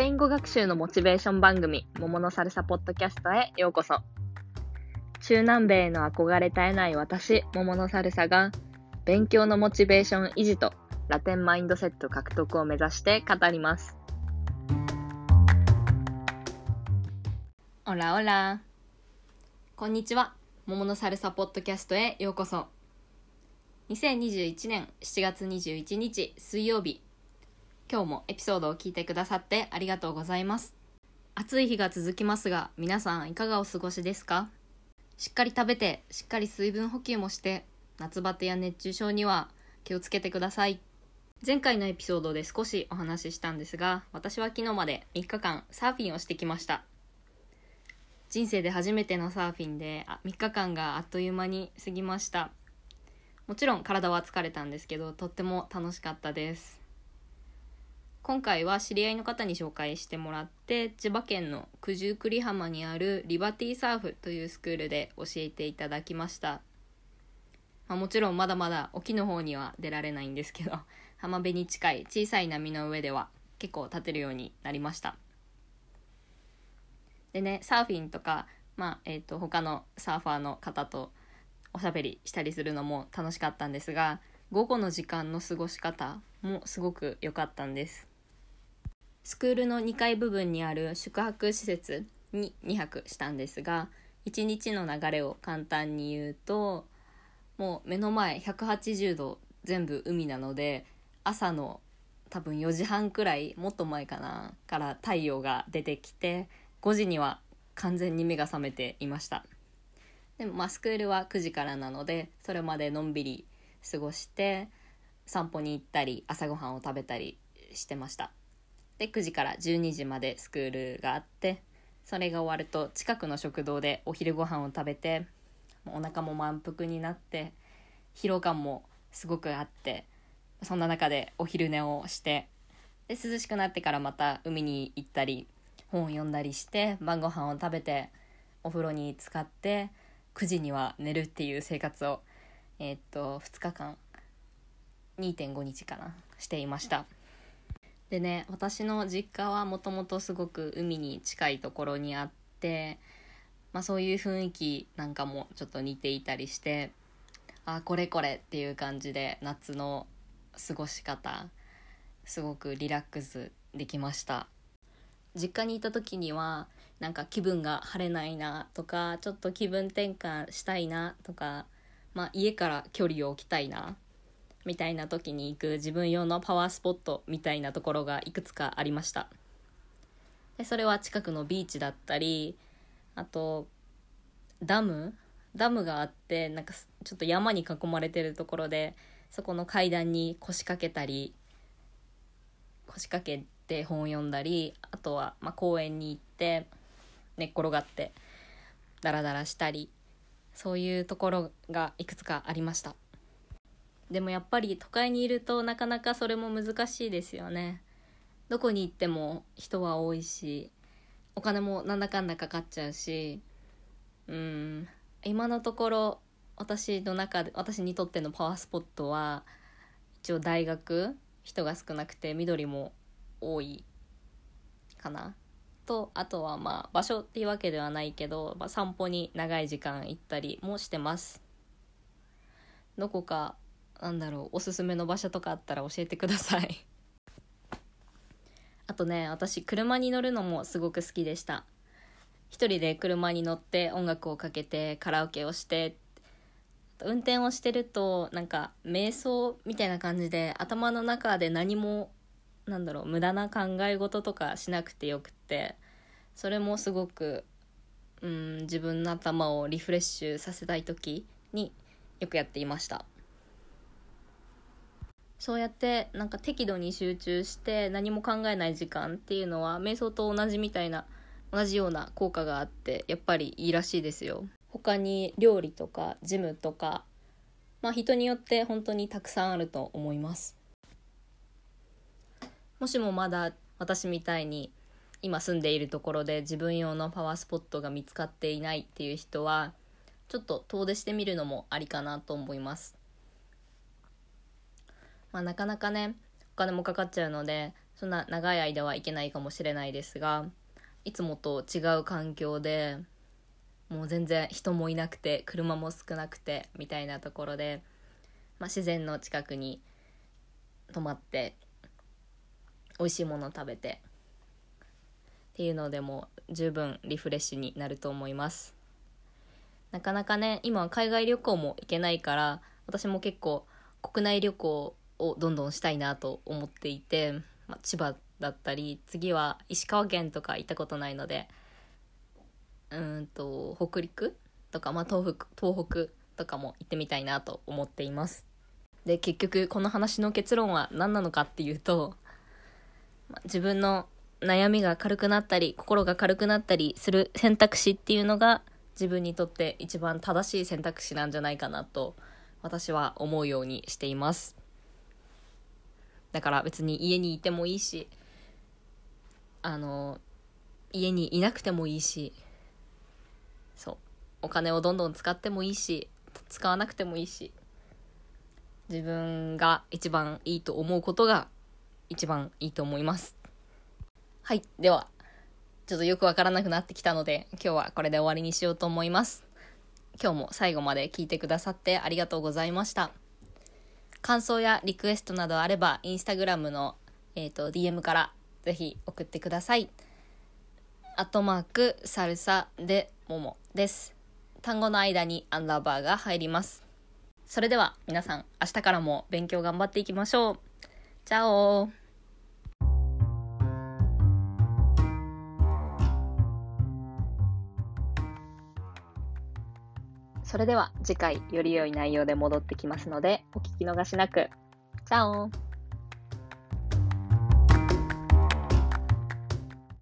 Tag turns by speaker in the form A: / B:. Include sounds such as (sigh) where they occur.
A: ペイン語学習のモチベーション番組、桃のサルサポッドキャストへようこそ。中南米への憧れ絶えない私、桃のサルサが、勉強のモチベーション維持とラテンマインドセット獲得を目指して語ります。 Hola hola。こんにちは。桃のサルサポッドキャストへようこそ。2021年7月21日水曜日今日もエピソードを聞いてくださってありがとうございます。暑い日が続きますが皆さんいかがお過ごしですか？しっかり食べてしっかり水分補給もして夏バテや熱中症には気をつけてください。前回のエピソードで少しお話ししたんですが私は昨日まで3日間サーフィンをしてきました。人生で初めてのサーフィンで3日間があっという間に過ぎました。もちろん体は疲れたんですけどとっても楽しかったです。今回は知り合いの方に紹介してもらって千葉県の九十九里浜にあるリバティサーフというスクールで教えていただきました、まあ、もちろんまだまだ沖の方には出られないんですけど (laughs) 浜辺に近い小さい波の上では結構立てるようになりました。でねサーフィンとか、まあえーと、と他のサーファーの方とおしゃべりしたりするのも楽しかったんですが午後の時間の過ごし方もすごく良かったんです。スクールの2階部分にある宿泊施設に2泊したんですが1日の流れを簡単に言うともう目の前180度全部海なので朝の多分4時半くらいもっと前かなから太陽が出てきて5時には完全に目が覚めていました。でもまあスクールは9時からなのでそれまでのんびり過ごして散歩に行ったり朝ごはんを食べたりしてました。で9時から12時までスクールがあってそれが終わると近くの食堂でお昼ご飯を食べてお腹も満腹になって疲労感もすごくあってそんな中でお昼寝をしてで涼しくなってからまた海に行ったり本を読んだりして晩ご飯を食べてお風呂に浸かって9時には寝るっていう生活をえー、っと2日間2.5日かなしていました。でね私の実家はもともとすごく海に近いところにあって、まあ、そういう雰囲気なんかもちょっと似ていたりしてあこれこれっていう感じで夏の過ごし方すごくリラックスできました。実家にいた時にはなんか気分が晴れないなとかちょっと気分転換したいなとか、まあ、家から距離を置きたいなみたいな時に行く自分用のパワースポットみたいなところがいくつかありました。でそれは近くのビーチだったりあとダム？ダムがあってなんかちょっと山に囲まれてるところでそこの階段に腰掛けたり腰掛けて本を読んだりあとはま公園に行って寝っ転がってダラダラしたりそういうところがいくつかありました。でもやっぱり都会にいるとなかなかそれも難しいですよね。どこに行っても人は多いしお金もなんだかんだかかっちゃうしうん今のところ私の中で私にとってのパワースポットは一応大学人が少なくて緑も多いかな。とあとはまあ場所っていうわけではないけど、まあ、散歩に長い時間行ったりもしてます。どこかなんだろうおすすめの場所とかあったら教えてください。(laughs) あとね私車に乗るのもすごく好きでした。一人で車に乗って音楽をかけてカラオケをして運転をしてるとなんか瞑想みたいな感じで頭の中で何もなんだろう無駄な考え事とかしなくてよくってそれもすごくうん自分の頭をリフレッシュさせたい時によくやっていました。そうやってなんか適度に集中して何も考えない時間っていうのは瞑想と同じみたいな同じような効果があってやっぱりいいらしいですよ。他に料理とかジムとかまあ人によって本当にたくさんあると思います。もしもまだ私みたいに今住んでいるところで自分用のパワースポットが見つかっていないっていう人はちょっと遠出してみるのもありかなと思います。まあ、なかなかねお金もかかっちゃうのでそんな長い間は行けないかもしれないですがいつもと違う環境でもう全然人もいなくて車も少なくてみたいなところで、まあ、自然の近くに泊まって美味しいもの食べてっていうのでも十分リフレッシュになると思います。なかなかね今は海外旅行も行けないから私も結構国内旅行をどんどんしたいなと思っていて、まあ、千葉だったり次は石川県とか行ったことないのでうんと北陸とか、まあ、東北東北とかも行ってみたいなと思っています。で結局この話の結論は何なのかっていうと、まあ、自分の悩みが軽くなったり心が軽くなったりする選択肢っていうのが自分にとって一番正しい選択肢なんじゃないかなと私は思うようにしています。だから別に家にいてもいいしあの家にいなくてもいいしそう。お金をどんどん使ってもいいし使わなくてもいいし自分が一番いいと思うことが一番いいと思います。はい。ではちょっとよくわからなくなってきたので今日はこれで終わりにしようと思います。今日も最後まで聞いてくださってありがとうございました。感想やリクエストなどあればインスタグラムの、えーと、DM からぜひ送ってください。アットマークサルサでももです。単語の間にアンダーバーが入ります。それでは皆さん明日からも勉強頑張っていきましょう。チャオそれでは次回より良い内容で戻ってきますのでお聞き逃しなく。チャオ